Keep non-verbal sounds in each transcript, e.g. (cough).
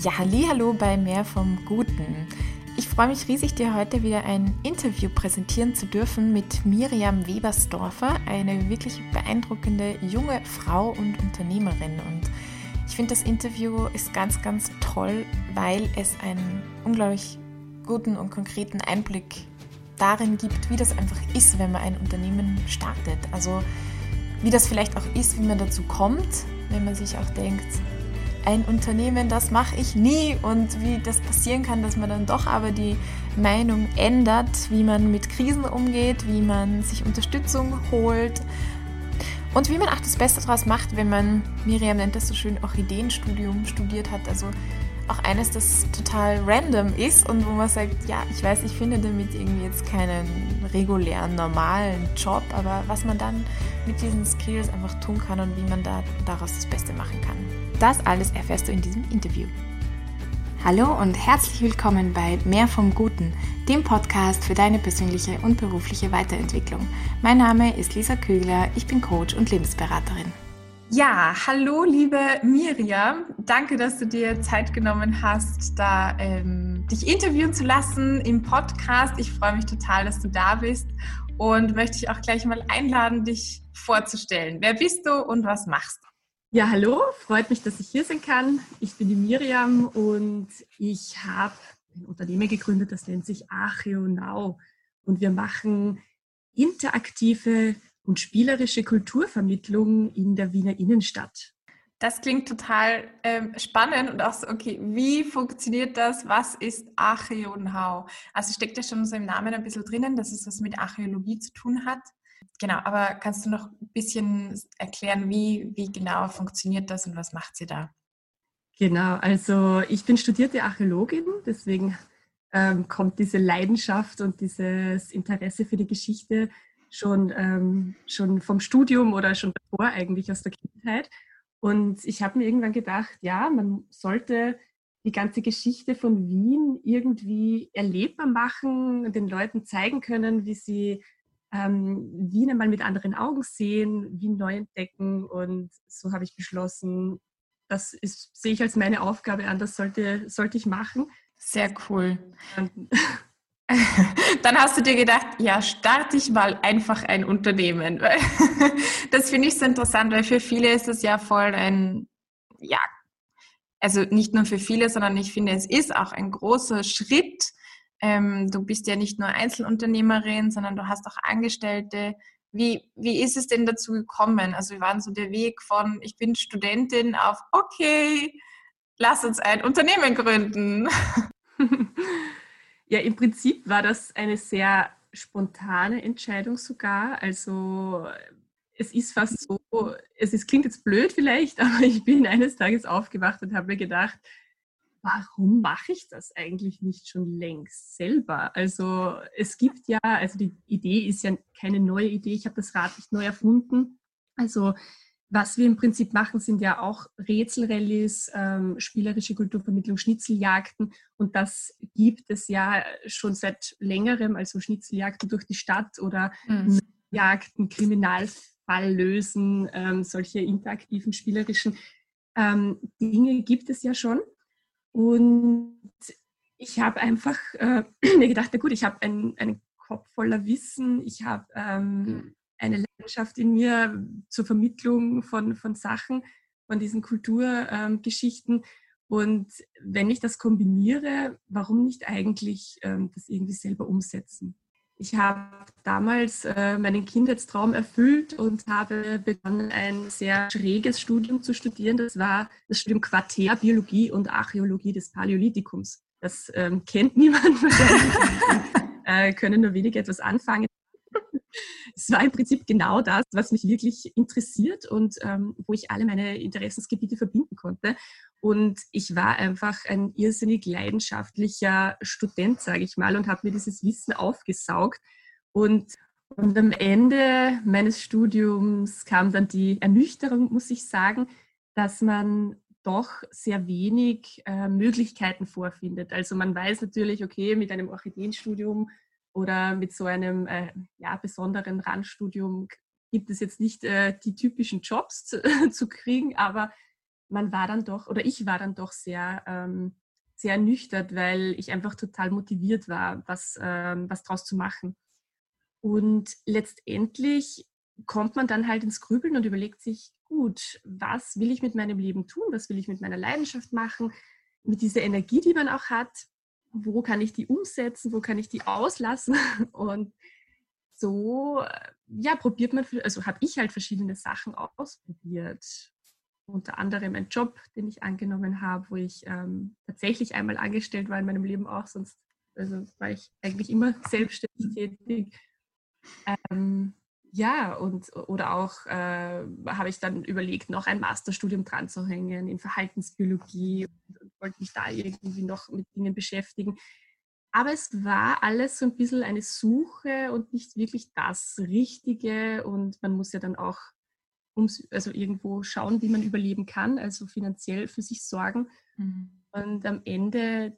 Ja, hallo bei Mehr vom Guten. Ich freue mich riesig, dir heute wieder ein Interview präsentieren zu dürfen mit Miriam Webersdorfer, eine wirklich beeindruckende junge Frau und Unternehmerin. Und ich finde, das Interview ist ganz, ganz toll, weil es einen unglaublich guten und konkreten Einblick darin gibt, wie das einfach ist, wenn man ein Unternehmen startet. Also wie das vielleicht auch ist, wie man dazu kommt, wenn man sich auch denkt, ein Unternehmen, das mache ich nie. Und wie das passieren kann, dass man dann doch aber die Meinung ändert, wie man mit Krisen umgeht, wie man sich Unterstützung holt und wie man auch das Beste daraus macht, wenn man, Miriam nennt das so schön, Orchideenstudium studiert hat, also auch eines, das total random ist und wo man sagt, ja, ich weiß, ich finde damit irgendwie jetzt keinen regulären, normalen Job, aber was man dann mit diesen Skills einfach tun kann und wie man da daraus das Beste machen kann. Das alles erfährst du in diesem Interview. Hallo und herzlich willkommen bei Mehr vom Guten, dem Podcast für deine persönliche und berufliche Weiterentwicklung. Mein Name ist Lisa Kögler, ich bin Coach und Lebensberaterin. Ja, hallo liebe Miriam, danke, dass du dir Zeit genommen hast, da ähm, dich interviewen zu lassen im Podcast. Ich freue mich total, dass du da bist und möchte dich auch gleich mal einladen, dich vorzustellen. Wer bist du und was machst du? Ja, hallo, freut mich, dass ich hier sein kann. Ich bin die Miriam und ich habe ein Unternehmen gegründet, das nennt sich Archeo Now. Und wir machen interaktive und spielerische Kulturvermittlung in der Wiener Innenstadt. Das klingt total ähm, spannend und auch so, okay, wie funktioniert das? Was ist Archeo Now? Also steckt ja schon so im Namen ein bisschen drinnen, dass es was mit Archäologie zu tun hat. Genau, aber kannst du noch ein bisschen erklären, wie, wie genau funktioniert das und was macht sie da? Genau, also ich bin studierte Archäologin, deswegen ähm, kommt diese Leidenschaft und dieses Interesse für die Geschichte schon, ähm, schon vom Studium oder schon davor eigentlich aus der Kindheit. Und ich habe mir irgendwann gedacht, ja, man sollte die ganze Geschichte von Wien irgendwie erlebbar machen, den Leuten zeigen können, wie sie ähm, Wien einmal mit anderen Augen sehen, Wien neu entdecken. Und so habe ich beschlossen, das ist, sehe ich als meine Aufgabe an, das sollte, sollte ich machen. Sehr cool. (laughs) Dann hast du dir gedacht, ja, starte ich mal einfach ein Unternehmen. (laughs) Das finde ich so interessant, weil für viele ist es ja voll ein, ja, also nicht nur für viele, sondern ich finde, es ist auch ein großer Schritt, ähm, du bist ja nicht nur Einzelunternehmerin, sondern du hast auch Angestellte. Wie, wie ist es denn dazu gekommen? Also wie war so der Weg von, ich bin Studentin auf, okay, lass uns ein Unternehmen gründen? (laughs) Ja, im Prinzip war das eine sehr spontane Entscheidung sogar. Also es ist fast so, es ist, klingt jetzt blöd vielleicht, (laughs) aber ich bin eines Tages aufgewacht und habe mir gedacht, warum mache ich das eigentlich nicht schon längst selber? Also es gibt ja, also die Idee ist ja keine neue Idee, ich habe das Rad nicht neu erfunden. Also was wir im Prinzip machen, sind ja auch Rätselrallies, ähm, spielerische Kulturvermittlung, Schnitzeljagden. Und das gibt es ja schon seit längerem, also Schnitzeljagden durch die Stadt oder mhm. Jagden, Kriminalfall lösen, ähm, solche interaktiven, spielerischen ähm, Dinge gibt es ja schon. Und ich habe einfach äh, (clears throat) mir gedacht, na gut, ich habe einen, einen Kopf voller Wissen, ich habe ähm, mhm. eine Leidenschaft in mir zur Vermittlung von, von Sachen, von diesen Kulturgeschichten. Ähm, und wenn ich das kombiniere, warum nicht eigentlich ähm, das irgendwie selber umsetzen? Ich habe damals äh, meinen Kindheitstraum erfüllt und habe begonnen, ein sehr schräges Studium zu studieren. Das war das Studium Quartär Biologie und Archäologie des Paläolithikums. Das ähm, kennt niemand (laughs) äh, können nur wenige etwas anfangen. Es war im Prinzip genau das, was mich wirklich interessiert und ähm, wo ich alle meine Interessensgebiete verbinden konnte. Und ich war einfach ein irrsinnig leidenschaftlicher Student, sage ich mal, und habe mir dieses Wissen aufgesaugt. Und, und am Ende meines Studiums kam dann die Ernüchterung, muss ich sagen, dass man doch sehr wenig äh, Möglichkeiten vorfindet. Also man weiß natürlich, okay, mit einem Orchideenstudium oder mit so einem äh, ja, besonderen Randstudium gibt es jetzt nicht äh, die typischen Jobs zu, (laughs) zu kriegen, aber man war dann doch, oder ich war dann doch sehr, ähm, sehr ernüchtert, weil ich einfach total motiviert war, was, ähm, was draus zu machen. Und letztendlich kommt man dann halt ins Grübeln und überlegt sich, gut, was will ich mit meinem Leben tun? Was will ich mit meiner Leidenschaft machen? Mit dieser Energie, die man auch hat, wo kann ich die umsetzen? Wo kann ich die auslassen? (laughs) Und so, ja, probiert man, also habe ich halt verschiedene Sachen ausprobiert. Unter anderem ein Job, den ich angenommen habe, wo ich ähm, tatsächlich einmal angestellt war in meinem Leben auch, sonst also war ich eigentlich immer selbstständig tätig. Ähm, ja, und oder auch äh, habe ich dann überlegt, noch ein Masterstudium dran zu hängen in Verhaltensbiologie und, und wollte mich da irgendwie noch mit Dingen beschäftigen. Aber es war alles so ein bisschen eine Suche und nicht wirklich das Richtige. Und man muss ja dann auch ums, also irgendwo schauen, wie man überleben kann, also finanziell für sich sorgen. Mhm. Und am Ende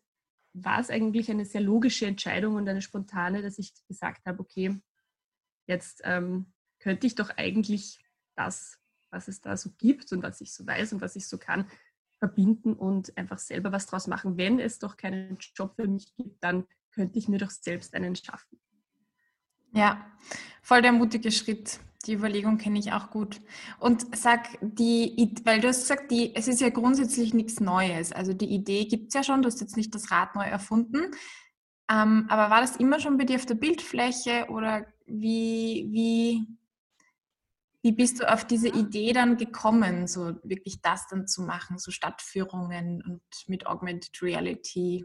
war es eigentlich eine sehr logische Entscheidung und eine spontane, dass ich gesagt habe, okay, jetzt ähm, könnte ich doch eigentlich das, was es da so gibt und was ich so weiß und was ich so kann, verbinden und einfach selber was draus machen. Wenn es doch keinen Job für mich gibt, dann könnte ich mir doch selbst einen schaffen. Ja, voll der mutige Schritt. Die Überlegung kenne ich auch gut. Und sag, die, weil du hast gesagt, die, es ist ja grundsätzlich nichts Neues. Also die Idee gibt es ja schon, du hast jetzt nicht das Rad neu erfunden. Ähm, aber war das immer schon bei dir auf der Bildfläche oder wie, wie, wie bist du auf diese Idee dann gekommen, so wirklich das dann zu machen, so Stadtführungen und mit Augmented Reality?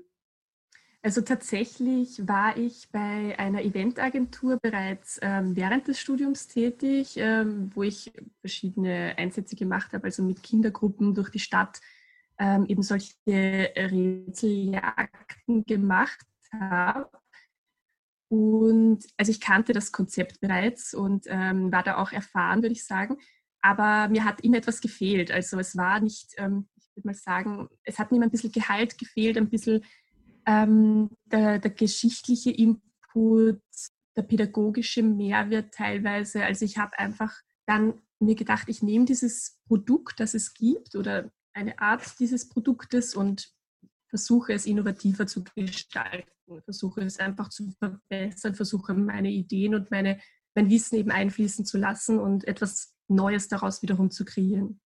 Also tatsächlich war ich bei einer Eventagentur bereits ähm, während des Studiums tätig, ähm, wo ich verschiedene Einsätze gemacht habe, also mit Kindergruppen durch die Stadt ähm, eben solche Rätseljagden gemacht habe. Und also ich kannte das Konzept bereits und ähm, war da auch erfahren, würde ich sagen. Aber mir hat immer etwas gefehlt. Also es war nicht, ähm, ich würde mal sagen, es hat mir ein bisschen Gehalt gefehlt, ein bisschen ähm, der, der geschichtliche Input, der pädagogische Mehrwert teilweise. Also ich habe einfach dann mir gedacht, ich nehme dieses Produkt, das es gibt oder eine Art dieses Produktes und versuche es innovativer zu gestalten, versuche es einfach zu verbessern, versuche meine Ideen und meine, mein Wissen eben einfließen zu lassen und etwas Neues daraus wiederum zu kreieren.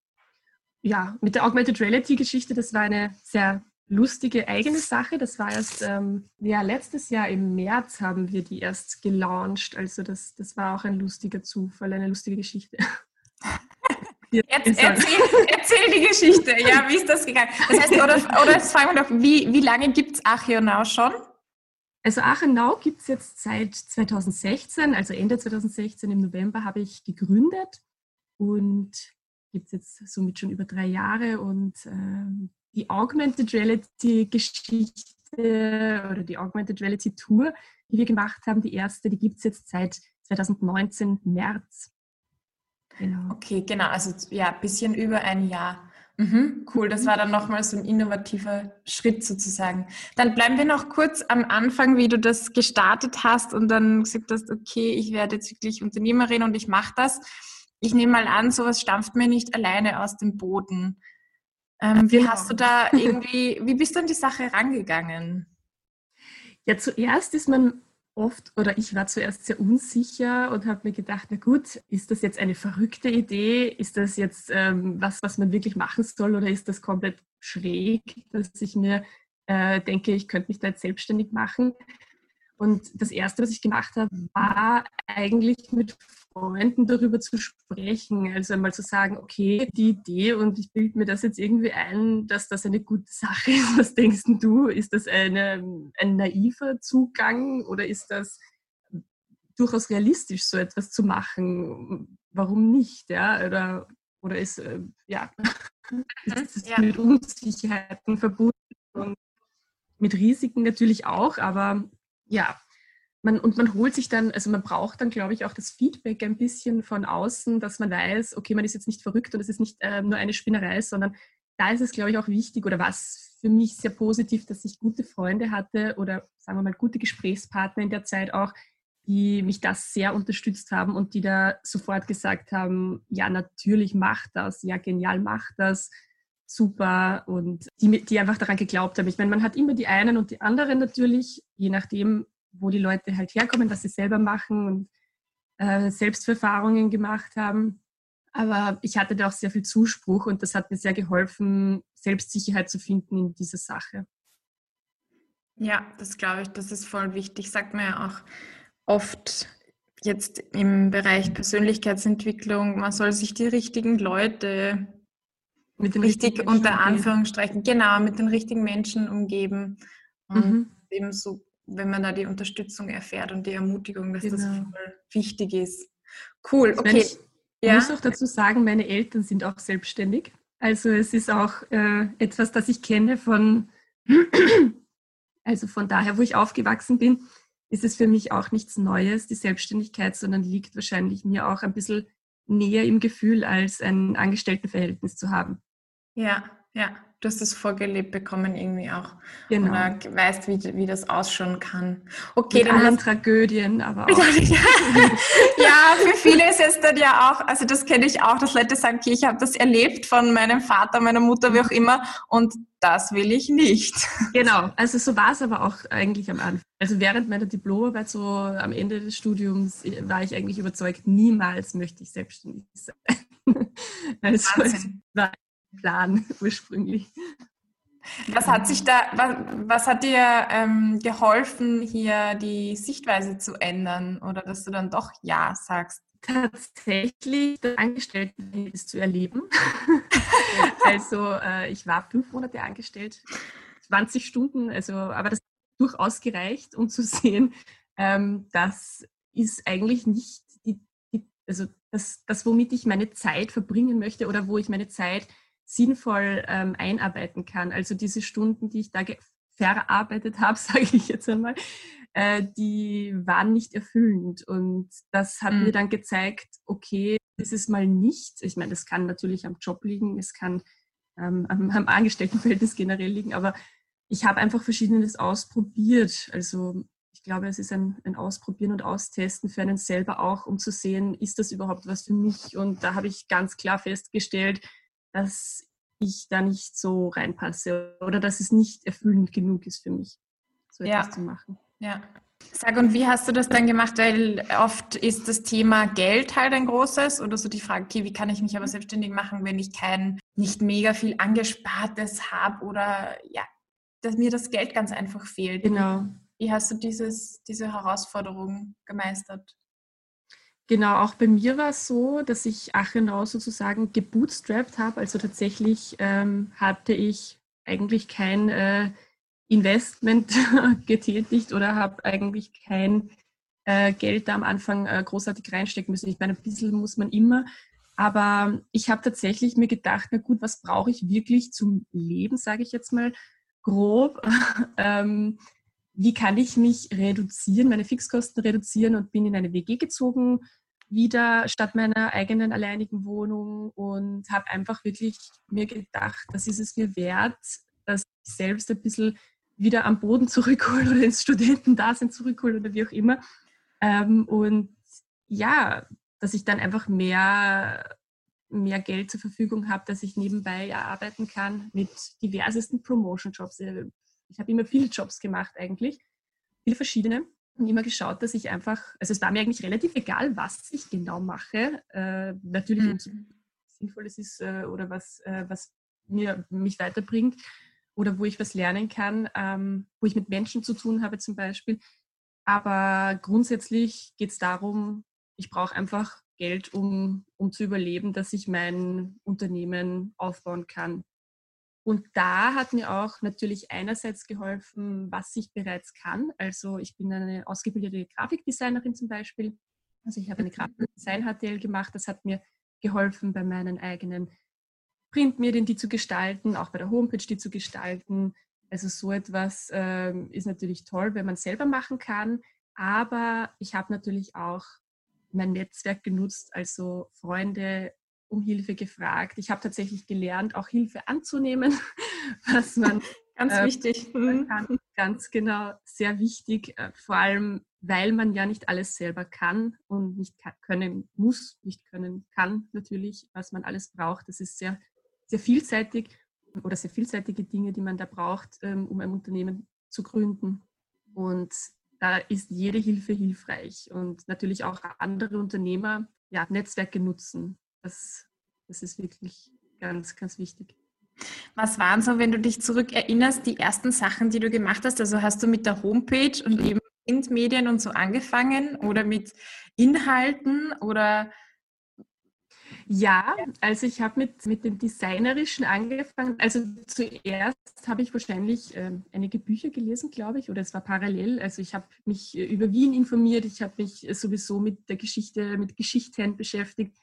Ja, mit der Augmented Reality Geschichte, das war eine sehr lustige eigene Sache. Das war erst, ähm, ja, letztes Jahr im März haben wir die erst gelauncht. Also das, das war auch ein lustiger Zufall, eine lustige Geschichte. (laughs) Erzähl, erzähl, die Geschichte, ja, wie ist das gegangen? Das heißt, oder, oder jetzt fragen wir doch, wie, wie lange gibt es Achenau schon? Also Achenau gibt es jetzt seit 2016, also Ende 2016 im November habe ich gegründet und gibt es jetzt somit schon über drei Jahre und ähm, die Augmented Reality Geschichte oder die Augmented Reality Tour, die wir gemacht haben, die erste, die gibt es jetzt seit 2019 März. Genau. Okay, genau. Also ja, ein bisschen über ein Jahr. Mhm, cool, das war dann nochmal so ein innovativer Schritt sozusagen. Dann bleiben wir noch kurz am Anfang, wie du das gestartet hast und dann gesagt hast, okay, ich werde jetzt wirklich Unternehmerin und ich mache das. Ich nehme mal an, sowas stampft mir nicht alleine aus dem Boden. Ähm, wie genau. hast du da irgendwie, wie bist du an die Sache rangegangen? Ja, zuerst ist man oft oder ich war zuerst sehr unsicher und habe mir gedacht, na gut, ist das jetzt eine verrückte Idee? Ist das jetzt ähm, was, was man wirklich machen soll oder ist das komplett schräg, dass ich mir äh, denke, ich könnte mich da jetzt selbstständig machen? Und das Erste, was ich gemacht habe, war eigentlich mit Freunden darüber zu sprechen. Also einmal zu sagen, okay, die Idee und ich bilde mir das jetzt irgendwie ein, dass das eine gute Sache ist. Was denkst du? Ist das eine, ein naiver Zugang oder ist das durchaus realistisch, so etwas zu machen? Warum nicht? Ja? Oder, oder ist, äh, ja, (laughs) ist es ja. mit Unsicherheiten verbunden und mit Risiken natürlich auch, aber ja, man, und man holt sich dann, also man braucht dann, glaube ich, auch das Feedback ein bisschen von außen, dass man weiß, okay, man ist jetzt nicht verrückt und es ist nicht äh, nur eine Spinnerei, sondern da ist es, glaube ich, auch wichtig oder was für mich sehr positiv, dass ich gute Freunde hatte oder sagen wir mal gute Gesprächspartner in der Zeit auch, die mich das sehr unterstützt haben und die da sofort gesagt haben, ja, natürlich mach das, ja, genial, mach das. super und die, die einfach daran geglaubt haben. Ich meine, man hat immer die einen und die anderen natürlich, je nachdem, wo die Leute halt herkommen, was sie selber machen und äh, Selbstverfahrungen gemacht haben. Aber ich hatte da auch sehr viel Zuspruch und das hat mir sehr geholfen, Selbstsicherheit zu finden in dieser Sache. Ja, das glaube ich, das ist voll wichtig. Sagt man ja auch oft jetzt im Bereich Persönlichkeitsentwicklung, man soll sich die richtigen Leute mit den richtig unter Anführungsstrichen, genau, mit den richtigen Menschen umgeben. Und mhm. eben so, wenn man da die Unterstützung erfährt und die Ermutigung, dass genau. das voll wichtig ist. Cool, okay. Ich ja. muss auch dazu sagen, meine Eltern sind auch selbstständig. Also es ist auch äh, etwas, das ich kenne von, also von daher, wo ich aufgewachsen bin, ist es für mich auch nichts Neues, die Selbstständigkeit, sondern liegt wahrscheinlich mir auch ein bisschen näher im Gefühl, als ein Angestelltenverhältnis zu haben. Ja, ja, du hast es vorgelebt bekommen irgendwie auch. Genau. Oder weißt, wie, wie das ausschauen kann. Okay, Mit dann allen Tragödien, aber auch. (laughs) ja, für viele ist es dann ja auch, also das kenne ich auch, dass Leute sagen, okay, ich habe das erlebt von meinem Vater, meiner Mutter, wie auch immer, und das will ich nicht. (laughs) Genau, also so war es aber auch eigentlich am Anfang. Also während meiner Diplomarbeit, so am Ende des Studiums, war ich eigentlich überzeugt, niemals möchte ich selbstständig sein. (laughs) Also Wahnsinn. es war Plan (laughs) ursprünglich. Was hat sich da, was, was hat dir ähm, geholfen, hier die Sichtweise zu ändern oder dass du dann doch Ja sagst? Tatsächlich das Angestelltenverhältnis zu erleben. (laughs) also äh, ich war fünf Monate angestellt, 20 Stunden, also aber das hat durchaus gereicht, um zu sehen, ähm, das ist eigentlich nicht die, die, also das, das, womit ich meine Zeit verbringen möchte oder wo ich meine Zeit sinnvoll ähm, einarbeiten kann. Also diese Stunden, die ich da verarbeitet (laughs) habe, sage ich jetzt einmal, äh, die waren nicht erfüllend. Und das hat mhm. mir dann gezeigt, okay, das ist mal nicht, ich meine, das kann natürlich am Job liegen, es kann ähm, am, am Angestelltenverhältnis (laughs) generell liegen, aber ich habe einfach Verschiedenes ausprobiert. Also ich glaube, es ist ein, ein, Ausprobieren und Austesten für einen selber auch, um zu sehen, ist das überhaupt was für mich? Und da habe ich ganz klar festgestellt, dass ich da nicht so reinpasse oder dass es nicht erfüllend genug ist für mich, so etwas ja. zu machen. Ja. Sag, und wie hast du das dann gemacht? Weil oft ist das Thema Geld halt ein großes oder so die Frage, okay, wie kann ich mich aber selbstständig machen, wenn ich kein, nicht mega viel Angespartes habe oder ja, dass mir das Geld ganz einfach fehlt. Genau. Wie hast du dieses, diese Herausforderung gemeistert? Genau, auch bei mir war es so, dass ich Achenau sozusagen gebootstrapped habe. Also tatsächlich ähm, hatte ich eigentlich kein äh, Investment (laughs) getätigt oder habe eigentlich kein äh, Geld da am Anfang äh, großartig reinstecken müssen. Ich meine, ein bisschen muss man immer. Aber ich habe tatsächlich mir gedacht, na gut, was brauche ich wirklich zum Leben, sage ich jetzt mal grob. (laughs) ähm, wie kann ich mich reduzieren, meine Fixkosten reduzieren und bin in eine WG gezogen wieder statt meiner eigenen alleinigen Wohnung und habe einfach wirklich mir gedacht, das ist es mir wert, dass ich selbst ein bisschen wieder am Boden (laughs) zurückholen oder ins Studentendasein zurückholen oder wie auch immer. Ähm, und ja, dass ich dann einfach mehr, mehr Geld zur Verfügung habe, dass ich nebenbei arbeiten kann mit diversesten Promotion-Jobs. Ich habe immer viele Jobs gemacht eigentlich, viele verschiedene und immer geschaut, dass ich einfach, also es war mir eigentlich relativ egal, was ich genau mache. Äh, natürlich, mhm. umso sinnvoll es ist äh, oder was, äh, was mir, mich weiterbringt oder wo ich was lernen kann, ähm, wo ich mit Menschen zu tun habe zum Beispiel. Aber grundsätzlich geht es darum, ich brauche einfach Geld, um, um zu überleben, dass ich mein Unternehmen aufbauen kann. Und da hat mir auch natürlich einerseits geholfen, was ich bereits kann. Also ich bin eine ausgebildete Grafikdesignerin zum Beispiel. Also ich habe eine Grafikdesign HTL gemacht. Das hat mir geholfen, bei meinen eigenen Printmedien die zu gestalten, auch bei der Homepage die zu gestalten. Also so etwas äh, ist natürlich toll, wenn man selber machen kann. Aber ich habe natürlich auch mein Netzwerk genutzt, also Freunde, um Hilfe gefragt. Ich habe tatsächlich gelernt, auch Hilfe anzunehmen, (laughs) was man (laughs) ganz äh, wichtig kann. Ganz genau, sehr wichtig, äh, vor allem, weil man ja nicht alles selber kann und nicht können muss, nicht können kann natürlich, was man alles braucht. Das ist sehr, sehr vielseitig oder sehr vielseitige Dinge, die man da braucht, ähm, um ein Unternehmen zu gründen. Und da ist jede Hilfe hilfreich und natürlich auch andere Unternehmer ja, Netzwerke nutzen. Das, das ist wirklich ganz, ganz wichtig. Was waren so, wenn du dich zurückerinnerst, die ersten Sachen, die du gemacht hast? Also hast du mit der Homepage und eben Printmedien und so angefangen oder mit Inhalten oder ja, also ich habe mit, mit dem Designerischen angefangen. Also zuerst habe ich wahrscheinlich äh, einige Bücher gelesen, glaube ich, oder es war parallel. Also ich habe mich äh, über Wien informiert, ich habe mich äh, sowieso mit der Geschichte, mit Geschichten beschäftigt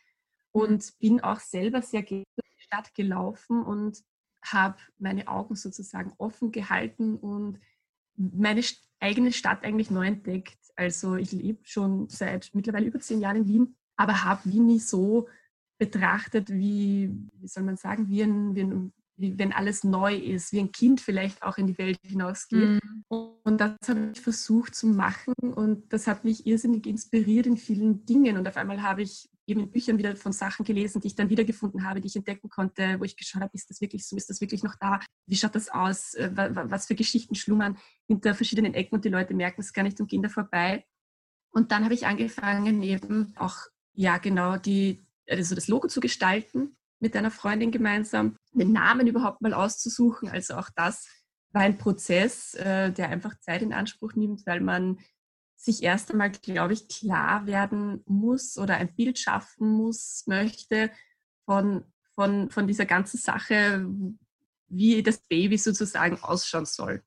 und bin auch selber sehr gerne durch die Stadt gelaufen und habe meine Augen sozusagen offen gehalten und meine eigene Stadt eigentlich neu entdeckt. Also ich lebe schon seit mittlerweile über zehn Jahren in Wien, aber habe Wien nie so betrachtet, wie, wie soll man sagen, wie, ein, wie, ein, wie wenn alles neu ist, wie ein Kind vielleicht auch in die Welt hinausgeht. Mhm. Und das habe ich versucht zu machen und das hat mich irrsinnig inspiriert in vielen Dingen. Und auf einmal habe ich eben in Büchern wieder von Sachen gelesen, die ich dann wiedergefunden habe, die ich entdecken konnte, wo ich geschaut habe, ist das wirklich so, ist das wirklich noch da? Wie schaut das aus? Äh, was für Geschichten schlummern hinter verschiedenen Ecken und die Leute merken es gar nicht und gehen da vorbei. Und dann habe ich angefangen, eben auch, ja genau, die, also das Logo zu gestalten mit einer Freundin gemeinsam, den Namen überhaupt mal auszusuchen. Also auch das war ein Prozess, äh, der einfach Zeit in Anspruch nimmt, weil man sich erst einmal, glaube ich, klar werden muss oder ein Bild schaffen muss, möchte von, von, von dieser ganzen Sache, wie das Baby sozusagen ausschauen soll.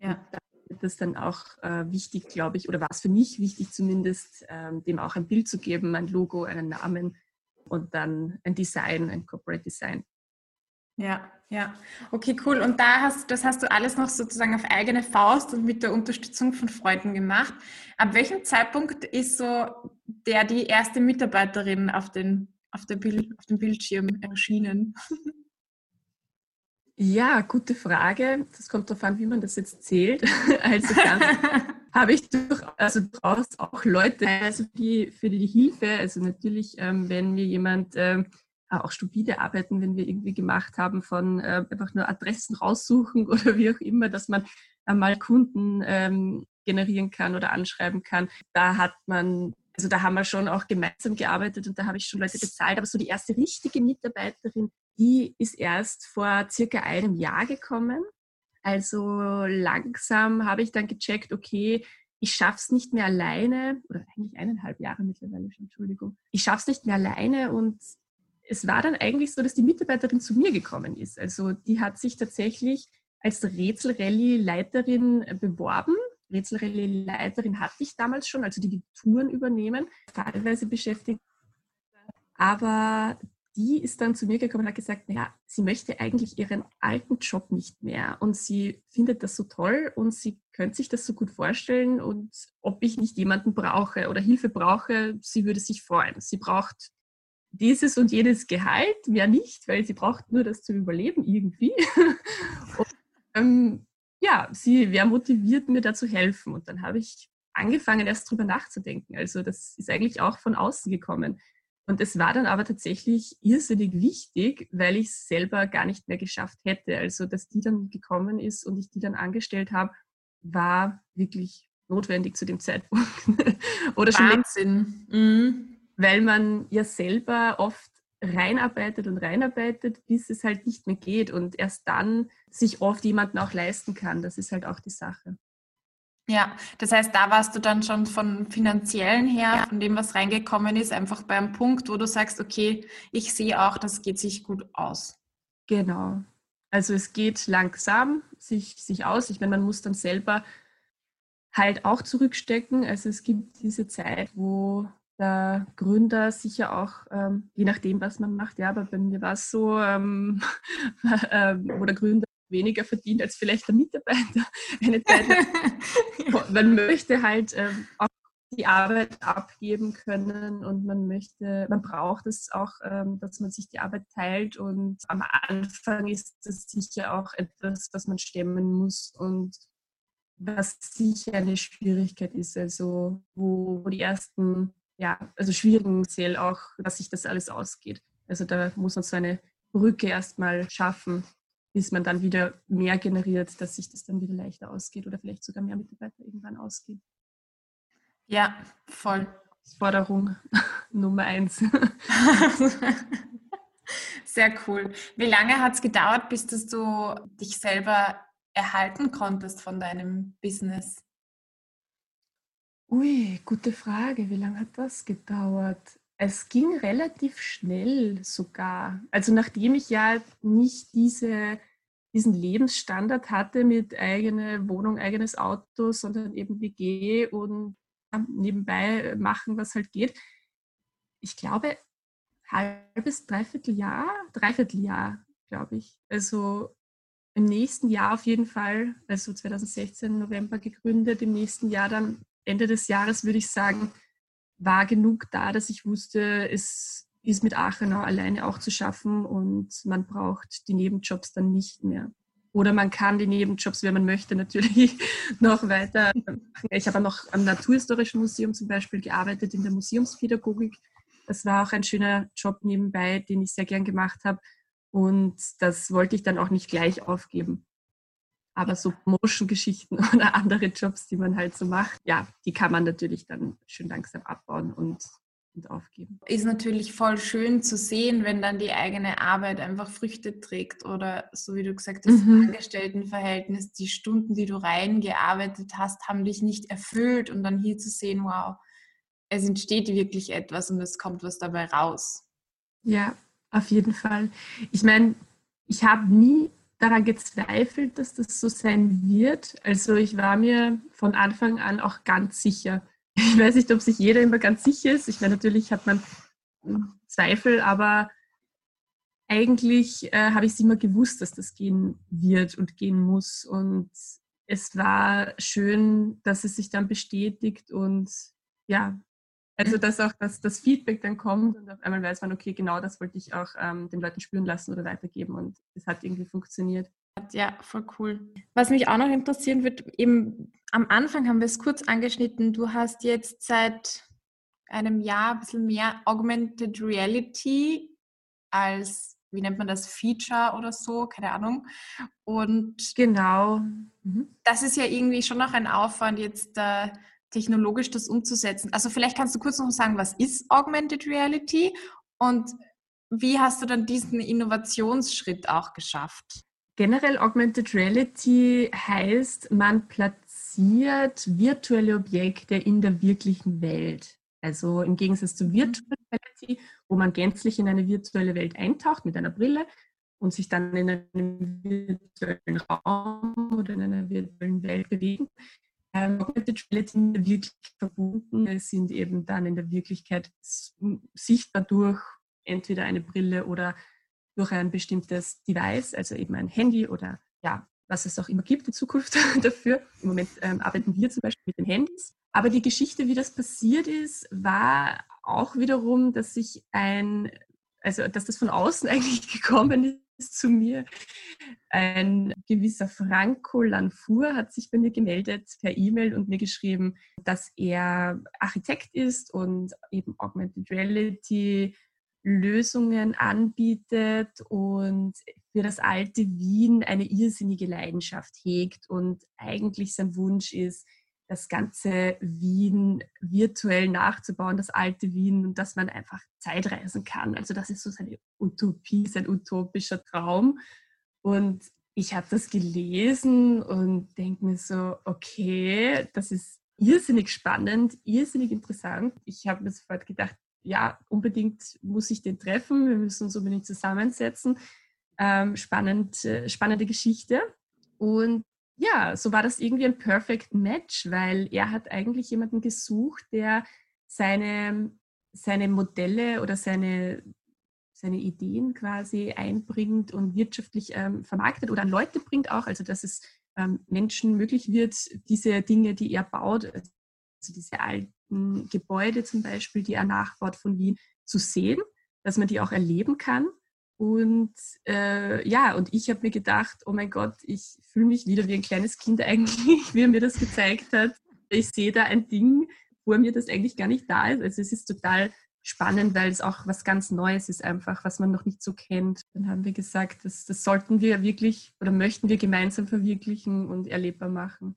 Ja. Da wird es dann auch äh, wichtig, glaube ich, oder war es für mich wichtig zumindest, ähm, dem auch ein Bild zu geben, ein Logo, einen Namen, und dann ein Design, ein Corporate Design. Ja, ja. Okay, cool. Und da hast, das hast du alles noch sozusagen auf eigene Faust und mit der Unterstützung von Freunden gemacht. Ab welchem Zeitpunkt ist so der die erste Mitarbeiterin auf, den, auf, der Bild, auf dem Bildschirm erschienen? (laughs) Ja, gute Frage. Das kommt darauf an, wie man das jetzt zählt. (laughs) Also ganz (laughs) habe ich also durchaus auch Leute, also die, für die Hilfe, also natürlich, ähm, wenn mir jemand ähm, auch stupide Arbeiten, wenn wir irgendwie gemacht haben von äh, einfach nur Adressen raussuchen (laughs) oder wie auch immer, dass man einmal Kunden ähm, generieren kann oder anschreiben kann. Da hat man, also da haben wir schon auch gemeinsam gearbeitet und da habe ich schon Leute bezahlt, aber so die erste richtige Mitarbeiterin, die ist erst vor circa einem Jahr gekommen. Also langsam habe ich dann gecheckt, okay, ich schaffe es nicht mehr alleine, oder eigentlich eineinhalb Jahre mittlerweile schon, Entschuldigung. Ich schaffe es nicht mehr alleine und es war dann eigentlich so, dass die Mitarbeiterin zu mir gekommen ist. Also die hat sich tatsächlich als Rätselrallye-Leiterin beworben. Rätselrallye-Leiterin hatte ich damals schon, also die die Touren übernehmen, teilweise beschäftigt. Aber die ist dann zu mir gekommen und hat gesagt, naja, sie möchte eigentlich ihren alten Job nicht mehr und sie findet das so toll und sie könnte sich das so gut vorstellen und ob ich nicht jemanden brauche oder Hilfe brauche, sie würde sich freuen. Sie braucht dieses und jenes Gehalt, mehr nicht, weil sie braucht nur das zu überleben irgendwie. (laughs) und, ähm, ja, sie wäre motiviert, mir da zu helfen. Und dann habe ich angefangen, erst drüber nachzudenken. Also das ist eigentlich auch von außen gekommen. Und es war dann aber tatsächlich irrsinnig wichtig, weil ich es selber gar nicht mehr geschafft hätte. Also, dass die dann gekommen ist und ich die dann angestellt habe, war wirklich notwendig zu dem Zeitpunkt. (laughs) Oder schon Wahnsinn. Mhm. Weil man ja selber oft reinarbeitet und reinarbeitet, bis es halt nicht mehr geht und erst dann sich oft jemanden auch leisten kann. Das ist halt auch die Sache. Ja, das heißt, da warst du dann schon von finanziellen her, ja. von dem, was reingekommen ist, einfach beim Punkt, wo du sagst, okay, ich sehe auch, das geht sich gut aus. Genau. Also es geht langsam sich, sich aus. Ich meine, man muss dann selber halt auch zurückstecken. Also es gibt diese Zeit, wo der Gründer sicher auch, ähm, je nachdem, was man macht, ja, aber bei mir war es so, ähm, (laughs) äh, wo der Gründer weniger verdient als vielleicht der Mitarbeiter. (laughs) Eine Zeit (laughs) Man möchte halt ähm, auch die Arbeit abgeben können und man möchte, man braucht es auch, ähm, dass man sich die Arbeit teilt. Und am Anfang ist das sicher auch etwas, was man stemmen muss und was sicher eine Schwierigkeit ist, also wo, wo die ersten, ja, also schwierigen Zähl auch, dass sich das alles ausgeht. Also da muss man so eine Brücke erstmal schaffen bis man dann wieder mehr generiert, dass sich das dann wieder leichter ausgeht oder vielleicht sogar mehr Mitarbeiter irgendwann ausgeht. Ja, voll. Forderung (laughs) Nummer eins. (laughs) Sehr cool. Wie lange hat es gedauert, bis dass du dich selber erhalten konntest von deinem Business? Ui, gute Frage. Wie lange hat das gedauert? Es ging relativ schnell sogar. Also nachdem ich ja nicht diese, diesen Lebensstandard hatte mit eigener Wohnung, eigenes Auto, sondern eben WG und nebenbei machen, was halt geht. Ich glaube, halbes, dreiviertel Jahr, dreiviertel Jahr, glaube ich. Also im nächsten Jahr auf jeden Fall, also 2016 November gegründet, im nächsten Jahr dann Ende des Jahres würde ich sagen, war genug da, dass ich wusste, es ist mit Aachenau alleine auch zu schaffen und man braucht die Nebenjobs dann nicht mehr. Oder man kann die Nebenjobs, wenn man möchte, natürlich (laughs) noch weiter machen. Ich habe noch am Naturhistorischen Museum zum Beispiel gearbeitet, in der Museumspädagogik. Das war auch ein schöner Job nebenbei, den ich sehr gern gemacht habe. Und das wollte ich dann auch nicht gleich aufgeben. Aber so Promotion-Geschichten (laughs) oder andere Jobs, die man halt so macht, ja, die kann man natürlich dann schön langsam abbauen und, und aufgeben. Ist natürlich voll schön zu sehen, wenn dann die eigene Arbeit einfach Früchte trägt oder so wie du gesagt hast, mhm. im Angestelltenverhältnis, die Stunden, die du reingearbeitet hast, haben dich nicht erfüllt und dann hier zu sehen, wow, es entsteht wirklich etwas und es kommt was dabei raus. Ja, auf jeden Fall. Ich meine, ich habe nie daran gezweifelt, dass das so sein wird. Also ich war mir von Anfang an auch ganz sicher. (laughs) Ich weiß nicht, ob sich jeder immer ganz sicher ist. Ich meine, natürlich hat man Zweifel, aber eigentlich äh, habe ich es immer gewusst, dass das gehen wird und gehen muss. Und es war schön, dass es sich dann bestätigt und ja, also dass auch das, das Feedback dann kommt und auf einmal weiß man, okay, genau das wollte ich auch ähm, den Leuten spüren lassen oder weitergeben und es hat irgendwie funktioniert. Ja, voll cool. Was mich auch noch interessieren wird, eben am Anfang haben wir es kurz angeschnitten, du hast jetzt seit einem Jahr ein bisschen mehr Augmented Reality als, wie nennt man das, Feature oder so, keine Ahnung. Und genau. Mhm. Das ist ja irgendwie schon noch ein Aufwand, jetzt äh, technologisch das umzusetzen. Also vielleicht kannst du kurz noch sagen, was ist Augmented Reality und wie hast du dann diesen Innovationsschritt auch geschafft? Generell Augmented Reality heißt, man platziert virtuelle Objekte in der wirklichen Welt. Also im Gegensatz zu Virtual Reality, wo man gänzlich in eine virtuelle Welt eintaucht mit einer Brille und sich dann in einem virtuellen Raum oder in einer virtuellen Welt bewegen, ähm, Augmented Reality wirklich verbunden sind eben dann in der Wirklichkeit sichtbar durch entweder eine Brille oder durch ein bestimmtes Device, also eben ein Handy oder ja, was es auch immer gibt in Zukunft (laughs) dafür. Im Moment ähm, arbeiten wir zum Beispiel mit den Handys. Aber die Geschichte, wie das passiert ist, war auch wiederum, dass sich ein, also dass das von außen (laughs) eigentlich gekommen ist zu mir. Ein gewisser Franco Lanfour hat sich bei mir gemeldet per E-Mail und mir geschrieben, dass er Architekt ist und eben Augmented Reality Lösungen anbietet und für das alte Wien eine irrsinnige Leidenschaft hegt und eigentlich sein Wunsch ist, das ganze Wien virtuell nachzubauen, das alte Wien und dass man einfach Zeitreisen kann. Also das ist so seine Utopie, sein utopischer Traum. Und ich habe das gelesen und denke mir so, okay, das ist irrsinnig spannend, irrsinnig interessant. Ich habe mir sofort gedacht, ja, unbedingt muss ich den treffen, wir müssen uns unbedingt zusammensetzen. Ähm, spannend, äh, spannende Geschichte. Und ja, so war das irgendwie ein Perfect Match, weil er hat eigentlich jemanden gesucht, der seine, seine Modelle oder seine, seine Ideen quasi einbringt und wirtschaftlich ähm, vermarktet oder an Leute bringt auch, also dass es ähm, Menschen möglich wird, diese Dinge, die er baut, also diese alten Gebäude zum Beispiel, die er nachbaut von Wien, zu sehen, dass man die auch erleben kann und äh, ja, und ich habe mir gedacht, oh mein Gott, ich fühle mich wieder wie ein kleines Kind eigentlich, (laughs) wie er mir das gezeigt hat. Ich sehe da ein Ding vor mir, das eigentlich gar nicht da ist. Also es ist total spannend, weil es auch was ganz Neues ist, einfach, was man noch nicht so kennt. Dann haben wir gesagt, das, das sollten wir wirklich oder möchten wir gemeinsam verwirklichen und erlebbar machen.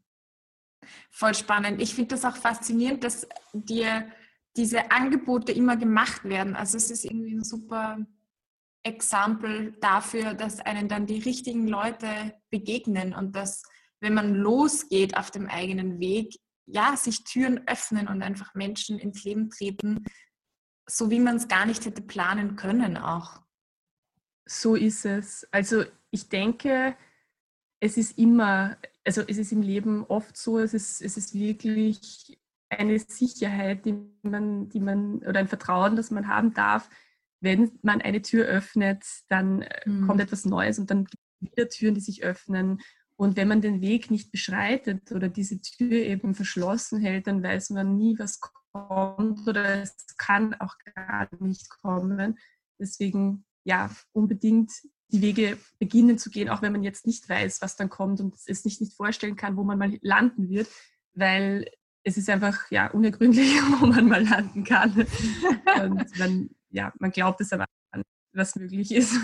Voll spannend. Ich finde das auch faszinierend, dass dir diese Angebote immer gemacht werden. Also es ist irgendwie ein super Exempel dafür, dass einen dann die richtigen Leute begegnen und dass, wenn man losgeht auf dem eigenen Weg, ja, sich Türen öffnen und einfach Menschen ins Leben treten, so wie man es gar nicht hätte planen können auch. So ist es. Also ich denke, es ist immer, also es ist im Leben oft so, es ist, es ist wirklich eine Sicherheit, die man, die man, oder ein Vertrauen, das man haben darf. Wenn man eine Tür öffnet, dann äh, mhm. kommt etwas Neues und dann gibt es wieder Türen, die sich öffnen. Und wenn man den Weg nicht beschreitet oder diese Tür eben verschlossen hält, dann weiß man nie, was kommt oder es kann auch gar nicht kommen. Deswegen ja, unbedingt die Wege beginnen zu gehen, auch wenn man jetzt nicht weiß, was dann kommt und es nicht, nicht vorstellen kann, wo man mal landen wird, weil es ist einfach ja unergründlich, (laughs) wo man mal landen kann. (laughs) Und man, ja, man glaubt es aber an, was möglich ist.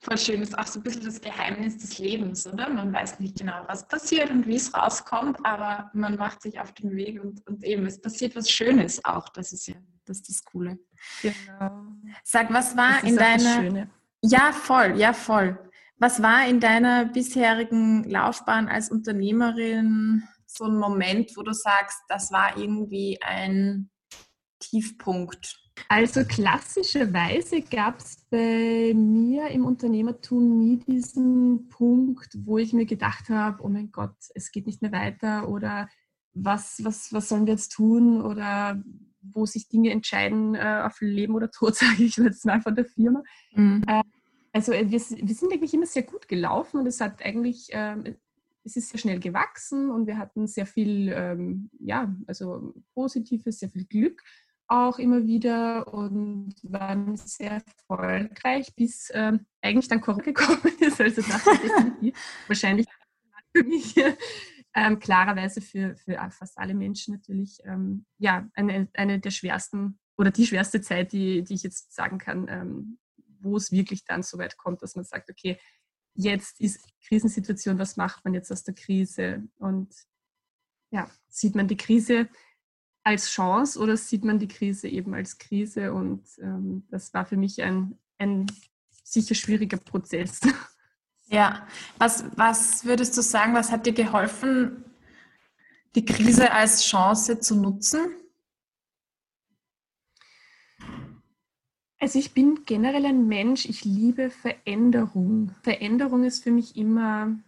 Voll schön, das ist auch so ein bisschen das Geheimnis des Lebens, oder? Man weiß nicht genau, was passiert und wie es rauskommt, aber man macht sich auf den Weg und, und eben, es passiert was Schönes auch. Das ist ja das, ist das Coole. Genau. Sag, was war in deiner. Ja, voll, ja, voll. Was war in deiner bisherigen Laufbahn als Unternehmerin so ein Moment, wo du sagst, das war irgendwie ein Tiefpunkt? Also klassischerweise gab es bei mir im Unternehmertum nie diesen Punkt, wo ich mir gedacht habe, oh mein Gott, es geht nicht mehr weiter oder was, was, was sollen wir jetzt tun oder wo sich Dinge entscheiden äh, auf Leben oder Tod, (laughs) sage ich jetzt mal von der Firma. Mhm. Äh, also wir, wir, sind eigentlich immer sehr gut gelaufen und es hat eigentlich, äh, es ist sehr schnell gewachsen und wir hatten sehr viel, ähm, ja, also Positives, sehr viel Glück auch immer wieder und waren sehr erfolgreich, bis ähm, eigentlich dann Corona (laughs) gekommen ist. Also das war definitiv wahrscheinlich für mich ähm, klarerweise für, für fast alle Menschen natürlich ähm, ja, eine, eine der schwersten oder die schwerste Zeit, die, die ich jetzt sagen kann, ähm, wo es wirklich dann so weit kommt, dass man sagt, okay, jetzt ist Krisensituation, was macht man jetzt aus der Krise? Und ja, sieht man die Krise als Chance oder sieht man die Krise eben als Krise? Und ähm, das war für mich ein, ein sicher schwieriger Prozess. (laughs) Ja, was, was würdest du sagen, was hat dir geholfen, die Krise als Chance zu nutzen? Also ich bin generell ein Mensch, ich liebe Veränderung. Veränderung ist für mich immer,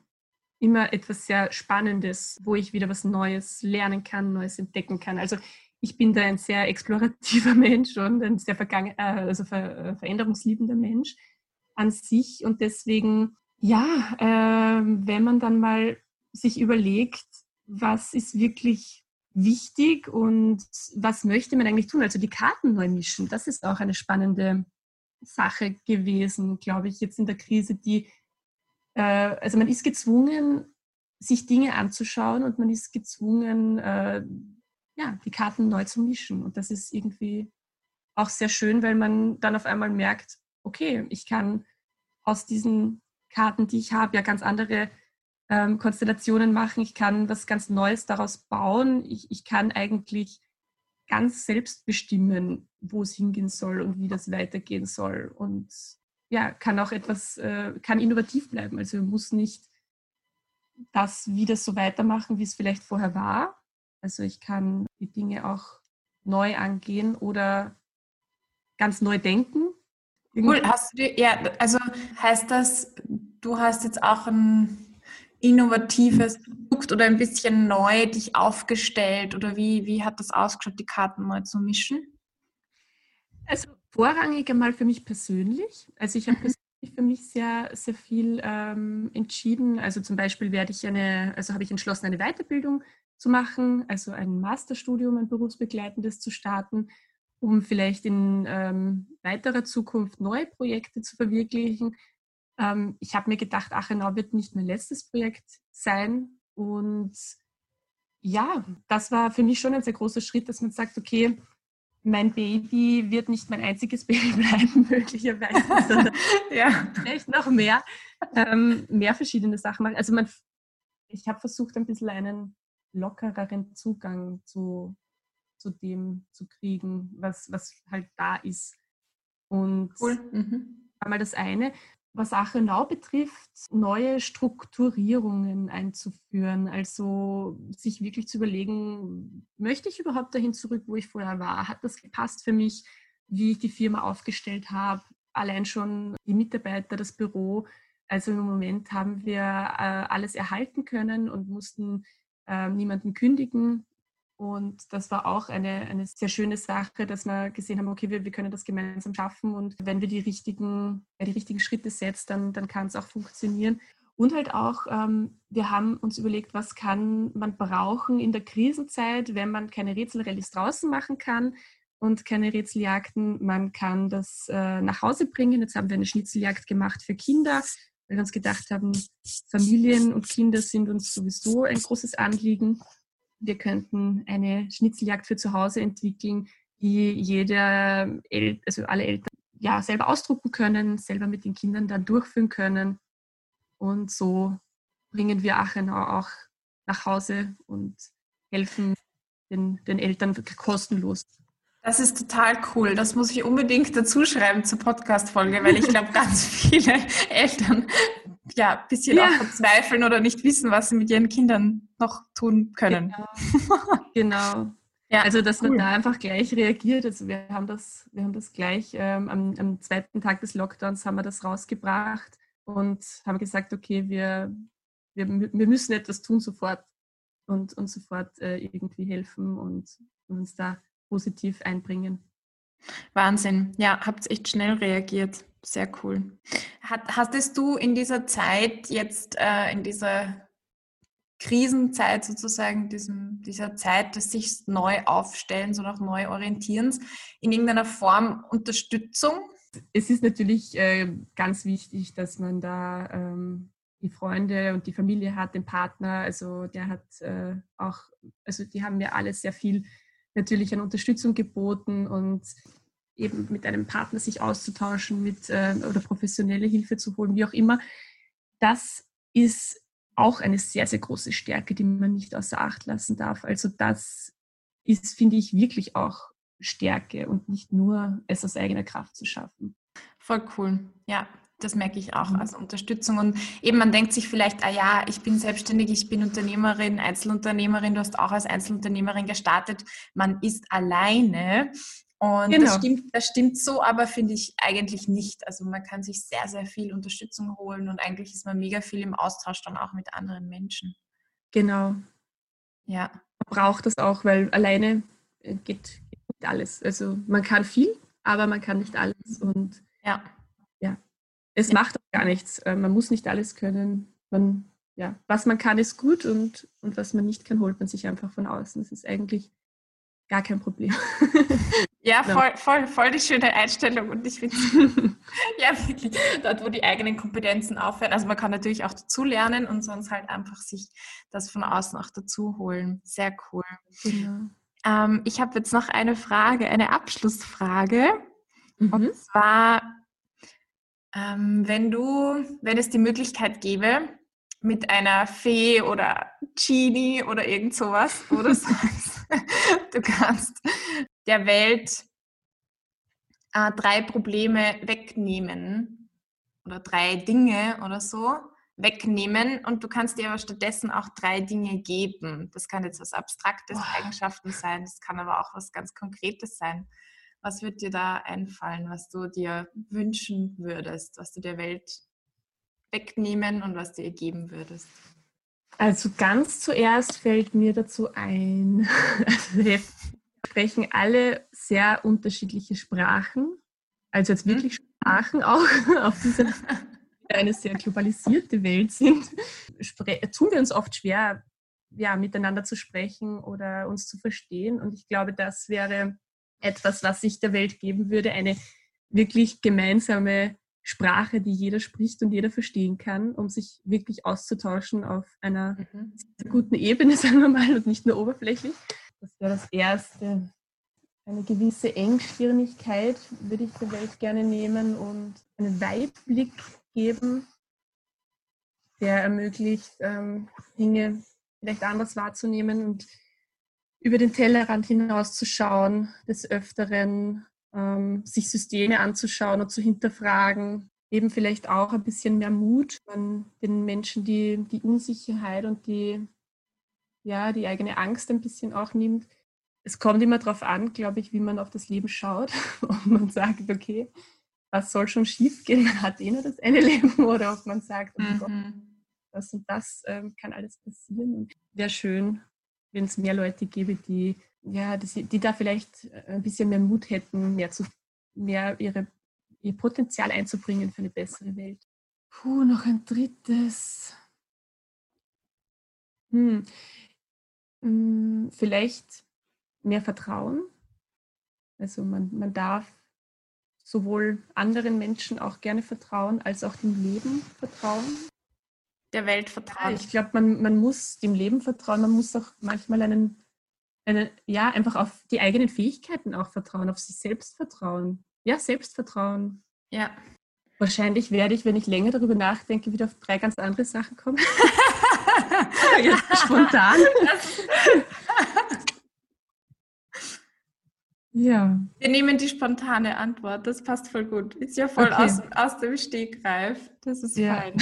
immer etwas sehr Spannendes, wo ich wieder was Neues lernen kann, Neues entdecken kann. Also ich bin da ein sehr explorativer (laughs) Mensch und ein sehr vergangen, äh, also ver, äh, veränderungsliebender Mensch an sich. Und deswegen, ja, äh, wenn man dann mal sich überlegt, was ist wirklich wichtig und was möchte man eigentlich tun? Also die Karten neu mischen, das ist auch eine spannende Sache gewesen, glaube ich, jetzt in der Krise, die, äh, also man ist gezwungen, sich Dinge anzuschauen und man ist gezwungen, äh, ja, die Karten neu zu mischen. Und das ist irgendwie auch sehr schön, weil man dann auf einmal merkt, okay, ich kann aus diesen Karten, die ich habe, ja ganz andere ähm, Konstellationen machen, ich kann was ganz Neues daraus bauen, ich, ich kann eigentlich ganz selbst bestimmen, wo es hingehen soll und wie das weitergehen soll. Und ja, kann auch etwas, äh, kann innovativ bleiben. Also muss nicht das wieder so weitermachen, wie es vielleicht vorher war. Also ich kann die Dinge auch neu angehen oder ganz neu denken. Cool, hast du, ja, also heißt das, du hast jetzt auch ein innovatives Produkt oder ein bisschen neu dich aufgestellt oder wie, wie hat das ausgeschaut, die Karten neu zu mischen? Also vorrangig einmal für mich persönlich. Also ich habe mhm. persönlich für mich sehr, sehr viel ähm, entschieden. Also zum Beispiel werde ich eine, also habe ich entschlossen, eine Weiterbildung zu machen, also ein Masterstudium, ein berufsbegleitendes zu starten, um vielleicht in ähm, weiterer Zukunft neue Projekte zu verwirklichen ähm, ich habe mir gedacht, Achenau wird nicht mein letztes Projekt sein. Und ja, das war für mich schon ein sehr großer Schritt, dass man sagt, okay, mein Baby wird nicht mein einziges Baby (laughs) bleiben, möglicherweise, sondern (laughs) ja. vielleicht noch mehr, ähm, mehr verschiedene Sachen machen. Also man, ich habe versucht, ein bisschen einen lockereren Zugang zu, zu dem zu kriegen, was, was halt da ist. Und cool. Mhm. einmal das eine. Was Achenau betrifft, neue Strukturierungen einzuführen, also sich wirklich zu überlegen, möchte ich überhaupt dahin zurück, wo ich vorher war? Hat das gepasst für mich, wie ich die Firma aufgestellt habe? Allein schon die Mitarbeiter, das Büro. Also im Moment haben wir äh, alles erhalten können und mussten äh, niemanden kündigen. Und das war auch eine, eine sehr schöne Sache, dass wir gesehen haben, okay, wir, wir können das gemeinsam schaffen und wenn wir die richtigen, ja, die richtigen Schritte setzen, dann, dann kann es auch funktionieren. Und halt auch, ähm, wir haben uns überlegt, was kann man brauchen in der Krisenzeit, wenn man keine Rätselrallyes draußen machen kann und keine Rätseljagden. Man kann das äh, nach Hause bringen. Jetzt haben wir eine Schnitzeljagd gemacht für Kinder, weil wir uns gedacht haben, Familien und Kinder sind uns sowieso ein großes Anliegen wir könnten eine Schnitzeljagd für zu Hause entwickeln, die jeder, El also alle Eltern ja selber ausdrucken können, selber mit den Kindern dann durchführen können. Und so bringen wir Achenau auch nach Hause und helfen den, den Eltern kostenlos. Das ist total cool. Das muss ich unbedingt dazu schreiben zur Podcast-Folge, weil ich glaube, ganz (laughs) viele Eltern ja ein bisschen ja. auch verzweifeln oder nicht wissen, was sie mit ihren Kindern noch tun können. Genau. (laughs) genau. Ja, also dass cool. man da einfach gleich reagiert. Also wir haben das, wir haben das gleich ähm, am, am, zweiten Tag des Lockdowns haben wir das rausgebracht und haben gesagt, okay, wir, wir, wir müssen etwas tun sofort und, und sofort äh, irgendwie helfen und, und uns da positiv einbringen. Wahnsinn. Ja, habt echt schnell reagiert. Sehr cool. Hat, hattest du in dieser Zeit jetzt, äh, in dieser Krisenzeit sozusagen, diesem, dieser Zeit des sich neu aufstellens und auch neu orientierens, in irgendeiner Form Unterstützung? Es ist natürlich äh, ganz wichtig, dass man da ähm, die Freunde und die Familie hat, den Partner. Also der hat äh, auch, also die haben mir alle sehr viel natürlich an Unterstützung geboten und eben mit einem Partner sich auszutauschen mit, äh, oder professionelle Hilfe zu holen, wie auch immer. Das ist auch eine sehr, sehr große Stärke, die man nicht außer Acht lassen darf. Also das ist, finde ich, wirklich auch Stärke und nicht nur es aus eigener Kraft zu schaffen. Voll cool. Ja, das merke ich auch als Unterstützung. Und eben, man denkt sich vielleicht, ah ja, ich bin selbstständig, ich bin Unternehmerin, Einzelunternehmerin, du hast auch als Einzelunternehmerin gestartet. Man ist alleine. Und genau. das, stimmt, das stimmt so, aber finde ich eigentlich nicht. Also man kann sich sehr, sehr viel Unterstützung holen und eigentlich ist man mega viel im Austausch dann auch mit anderen Menschen. Genau. Ja. Man braucht das auch, weil alleine äh, geht, geht nicht alles. Also man kann viel, aber man kann nicht alles. Und ja es ja. macht auch gar nichts. Äh, man muss nicht alles können. Man, ja, was man kann, ist gut und, und was man nicht kann, holt man sich einfach von außen. Das ist eigentlich gar kein Problem. (laughs) Ja, genau. voll, voll, voll die schöne Einstellung und ich finde (laughs) ja wirklich dort, wo die eigenen Kompetenzen aufhören. Also man kann natürlich auch dazu lernen und sonst halt einfach sich das von außen auch dazu holen. Sehr cool. Genau. Ähm, ich habe jetzt noch eine Frage, eine Abschlussfrage. Mhm. Und zwar, ähm, wenn du, wenn es die Möglichkeit gäbe, mit einer Fee oder Genie oder irgend sowas, wo du (laughs) sagst, du kannst der Welt äh, drei Probleme wegnehmen oder drei Dinge oder so wegnehmen und du kannst dir aber stattdessen auch drei Dinge geben. Das kann jetzt was Abstraktes, oh. Eigenschaften sein, das kann aber auch was ganz Konkretes sein. Was wird dir da einfallen, was du dir wünschen würdest, was du der Welt wegnehmen und was du ihr geben würdest? Also ganz zuerst fällt mir dazu ein, (laughs) also wir sprechen alle sehr unterschiedliche Sprachen, also jetzt wirklich mhm. Sprachen auch (laughs) auf dieser eine sehr globalisierte Welt sind, tun wir uns oft schwer, ja, miteinander zu sprechen oder uns zu verstehen. Und ich glaube, das wäre etwas, was ich der Welt geben würde, eine wirklich gemeinsame Sprache, die jeder spricht und jeder verstehen kann, um sich wirklich auszutauschen auf einer mhm. guten Ebene, (laughs) sagen wir mal, und nicht nur oberflächlich. Das wäre das Erste. eine gewisse Engstirnigkeit würde ich der Welt gerne nehmen und einen Weitblick geben, der ermöglicht, ähm, Dinge vielleicht anders wahrzunehmen und über den Tellerrand hinauszuschauen, des Öfteren ähm, sich Systeme anzuschauen und zu hinterfragen. Eben vielleicht auch ein bisschen mehr Mut, den Menschen die, die Unsicherheit und die, ja, die eigene Angst ein bisschen auch nimmt. Es kommt immer darauf an, glaube ich, wie man auf das Leben schaut. (laughs) Ob man sagt, okay, was soll schon schief gehen, man hat eh nur das eine Leben, (laughs) oder ob man sagt, oh Gott, mhm. das und das ähm, kann alles passieren. Wäre schön, wenn es mehr Leute gäbe, die, ja, die, die da vielleicht ein bisschen mehr Mut hätten, mehr, zu, mehr ihre, ihr Potenzial einzubringen für eine bessere Welt. Puh, noch ein drittes. Hm. hm vielleicht mehr Vertrauen. Also man, man darf sowohl anderen Menschen auch gerne vertrauen, als auch dem Leben vertrauen der Welt vertrauen. Ja, ich glaube, man, man muss dem Leben vertrauen, man muss auch manchmal einen, einen, ja, einfach auf die eigenen Fähigkeiten auch vertrauen, auf sich selbst vertrauen. Ja, Selbstvertrauen. Ja. Wahrscheinlich werde ich, wenn ich länger darüber nachdenke, wieder auf drei ganz andere Sachen kommen. Jetzt (laughs) (laughs) spontan. Ja. Wir nehmen die spontane Antwort. Das passt voll gut. Ist ja voll okay. aus, aus dem Stegreif. Das ist ja. fein.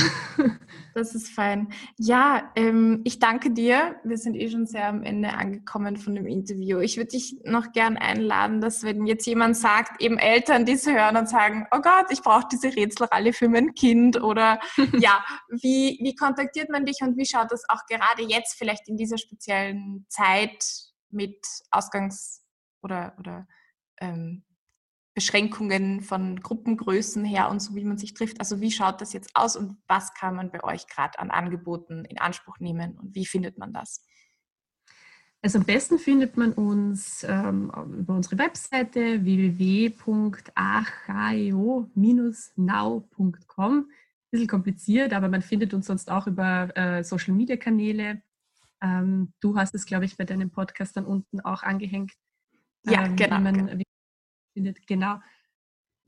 Das ist fein. Ja, ähm, ich danke dir. Wir sind eh schon sehr am Ende angekommen von dem Interview. Ich würde dich noch gern einladen, dass wenn jetzt jemand sagt, eben Eltern, die es hören und sagen, oh Gott, ich brauche diese Rätselralle für mein Kind oder (laughs) ja, wie, wie kontaktiert man dich und wie schaut das auch gerade jetzt vielleicht in dieser speziellen Zeit mit Ausgangs oder, oder ähm, Beschränkungen von Gruppengrößen her und so, wie man sich trifft. Also wie schaut das jetzt aus und was kann man bei euch gerade an Angeboten in Anspruch nehmen und wie findet man das? Also am besten findet man uns ähm, über unsere Webseite www.achio-now.com. Bisschen kompliziert, aber man findet uns sonst auch über äh, Social-Media-Kanäle. Ähm, du hast es, glaube ich, bei deinem Podcast dann unten auch angehängt. Ja, ähm, genau. Wie man genau. findet. Genau.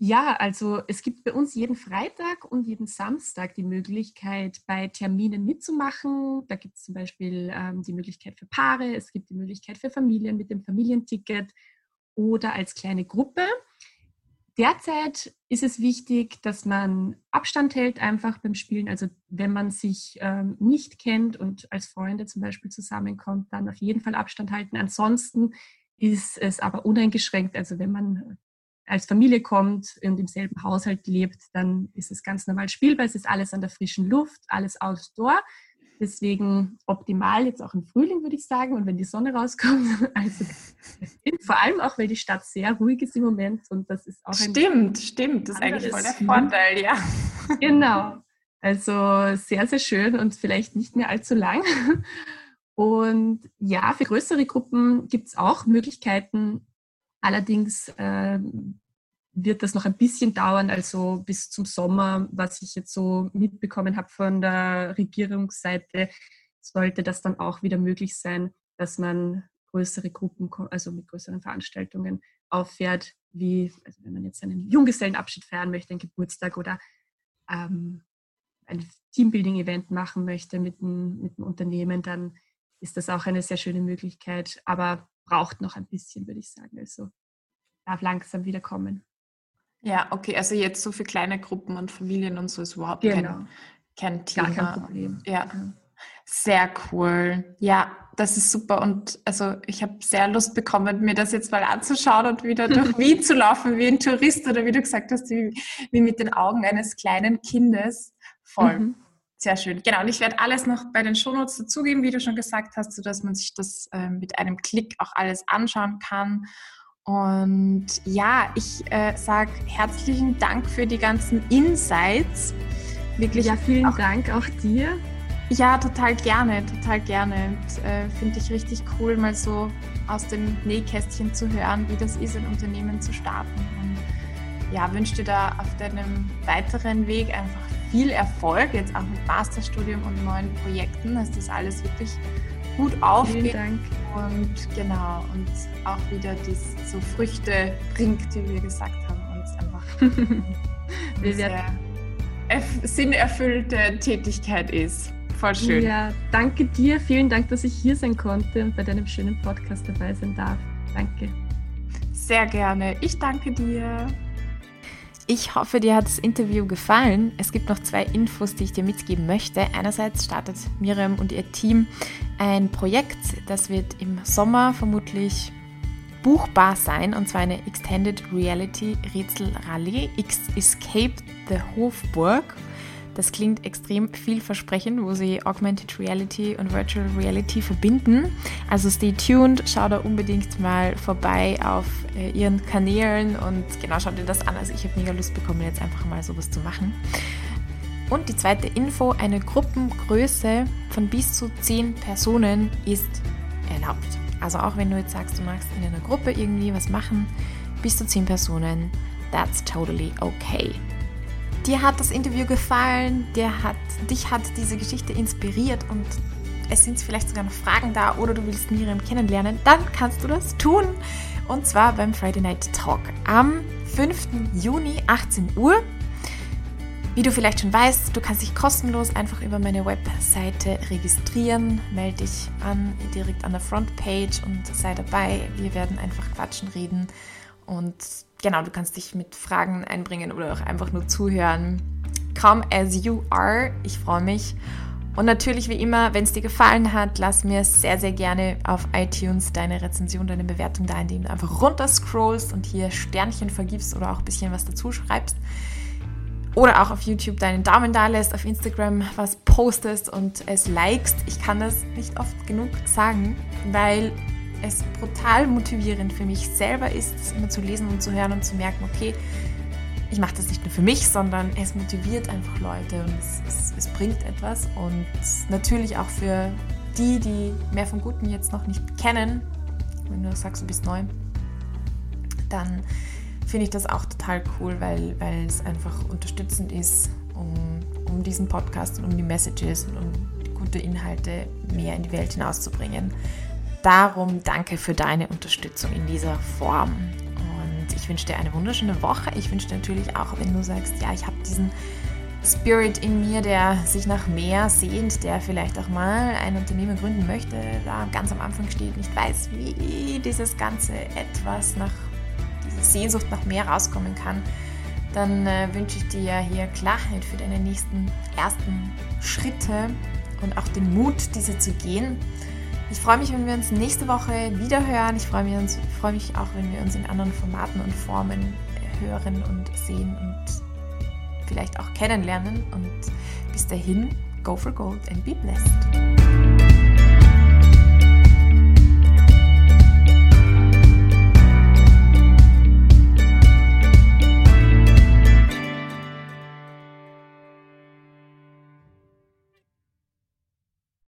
Ja, also es gibt bei uns jeden Freitag und jeden Samstag die Möglichkeit, bei Terminen mitzumachen. Da gibt es zum Beispiel ähm, die Möglichkeit für Paare, es gibt die Möglichkeit für Familien mit dem Familienticket oder als kleine Gruppe. Derzeit ist es wichtig, dass man Abstand hält einfach beim Spielen. Also wenn man sich ähm, nicht kennt und als Freunde zum Beispiel zusammenkommt, dann auf jeden Fall Abstand halten. Ansonsten ist es aber uneingeschränkt. Also wenn man als Familie kommt und im selben Haushalt lebt, dann ist es ganz normal spielbar. Es ist alles an der frischen Luft, alles outdoor. Deswegen optimal jetzt auch im Frühling, würde ich sagen, und wenn die Sonne rauskommt. (laughs) Also vor allem auch, weil die Stadt sehr ruhig ist im Moment und das ist auch ein Stimmt, stimmt, das ist eigentlich voll der Vorteil, ja. Genau. Also sehr, sehr schön und vielleicht nicht mehr allzu lang. Und ja, für größere Gruppen gibt es auch Möglichkeiten. Allerdings äh, wird das noch ein bisschen dauern, also bis zum Sommer, was ich jetzt so mitbekommen habe von der Regierungsseite, sollte das dann auch wieder möglich sein, dass man größere Gruppen, also mit größeren Veranstaltungen auffährt, wie also wenn man jetzt einen Junggesellenabschied feiern möchte, einen Geburtstag oder ähm, ein Teambuilding-Event machen möchte mit einem, mit einem Unternehmen, dann ist das auch eine sehr schöne Möglichkeit, aber braucht noch ein bisschen, würde ich sagen. Also darf langsam wieder kommen. Ja, okay, also jetzt so für kleine Gruppen und Familien und so ist überhaupt genau. kein, kein Thema. Gar kein Problem. Ja. Sehr cool. Ja, das ist super. Und also ich habe sehr Lust bekommen, mir das jetzt mal anzuschauen und wieder (laughs) durch Wien zu laufen, wie ein Tourist oder wie du gesagt hast, wie, wie mit den Augen eines kleinen Kindes. Voll. Mhm. Sehr schön. Genau, und ich werde alles noch bei den Shownotes dazugeben, wie du schon gesagt hast, sodass man sich das äh, mit einem Klick auch alles anschauen kann. Und ja, ich äh, sage herzlichen Dank für die ganzen Insights. Wirklich. Ja, vielen auch, Dank auch dir. Ja, total gerne, total gerne. Äh, Finde ich richtig cool, mal so aus dem Nähkästchen zu hören, wie das ist, ein Unternehmen zu starten. Und ja, wünsche dir da auf deinem weiteren Weg einfach viel Erfolg, jetzt auch mit Masterstudium und neuen Projekten, dass das alles wirklich gut aufgeht. Vielen Dank. Und genau, und auch wieder dies so Früchte bringt, wie wir gesagt haben, uns einfach (laughs) eine sehr sinnerfüllte Tätigkeit ist. Voll schön. Ja, danke dir. Vielen Dank, dass ich hier sein konnte und bei deinem schönen Podcast dabei sein darf. Danke. Sehr gerne. Ich danke dir. Ich hoffe, dir hat das Interview gefallen. Es gibt noch zwei Infos, die ich dir mitgeben möchte. Einerseits startet Miriam und ihr Team ein Projekt, das wird im Sommer vermutlich buchbar sein, und zwar eine Extended Reality Rätsel Rallye Escape the Hofburg. Das klingt extrem vielversprechend, wo sie Augmented Reality und Virtual Reality verbinden. Also stay tuned, schau da unbedingt mal vorbei auf äh, ihren Kanälen und genau, schau dir das an. Also ich habe mega Lust bekommen, jetzt einfach mal sowas zu machen. Und die zweite Info, eine Gruppengröße von bis zu 10 Personen ist erlaubt. Also auch wenn du jetzt sagst, du magst in einer Gruppe irgendwie was machen, bis zu 10 Personen, that's totally okay. Dir hat das Interview gefallen, dir hat, dich hat diese Geschichte inspiriert und es sind vielleicht sogar noch Fragen da oder du willst Miriam kennenlernen, dann kannst du das tun. Und zwar beim Friday Night Talk am 5. Juni, 18 Uhr. Wie du vielleicht schon weißt, du kannst dich kostenlos einfach über meine Webseite registrieren. Melde dich an, direkt an der Frontpage und sei dabei. Wir werden einfach quatschen, reden und genau, du kannst dich mit Fragen einbringen oder auch einfach nur zuhören. Come as you are. Ich freue mich. Und natürlich, wie immer, wenn es dir gefallen hat, lass mir sehr, sehr gerne auf iTunes deine Rezension, deine Bewertung da, indem du einfach runter scrollst und hier Sternchen vergibst oder auch ein bisschen was dazu schreibst. Oder auch auf YouTube deinen Daumen da lässt, auf Instagram was postest und es likest. Ich kann das nicht oft genug sagen, weil es brutal motivierend für mich selber ist, es immer zu lesen und zu hören und zu merken, okay, ich mache das nicht nur für mich, sondern es motiviert einfach Leute und es, es, es, bringt etwas. Und natürlich auch für die, die mehr vom Guten jetzt noch nicht kennen, wenn du sagst, du bist neu, dann finde ich das auch total cool, weil, weil es einfach unterstützend ist, um, um diesen Podcast und um die Messages und um gute Inhalte mehr in die Welt hinauszubringen. Darum danke für deine Unterstützung in dieser Form. Und ich wünsche dir eine wunderschöne Woche. Ich wünsche dir natürlich auch, wenn du sagst, ja, ich habe diesen Spirit in mir, der sich nach mehr sehnt, der vielleicht auch mal ein Unternehmen gründen möchte, da ganz am Anfang steht, nicht weiß, wie dieses ganze etwas nach dieser Sehnsucht nach mehr rauskommen kann, dann äh, wünsche ich dir hier Klarheit für deine nächsten ersten Schritte und auch den Mut, diese zu gehen. Ich freue mich, wenn wir uns nächste Woche wieder hören. Ich freue mich, freue mich auch, wenn wir uns in anderen Formaten und Formen hören und sehen und vielleicht auch kennenlernen. Und bis dahin, go for gold and be blessed.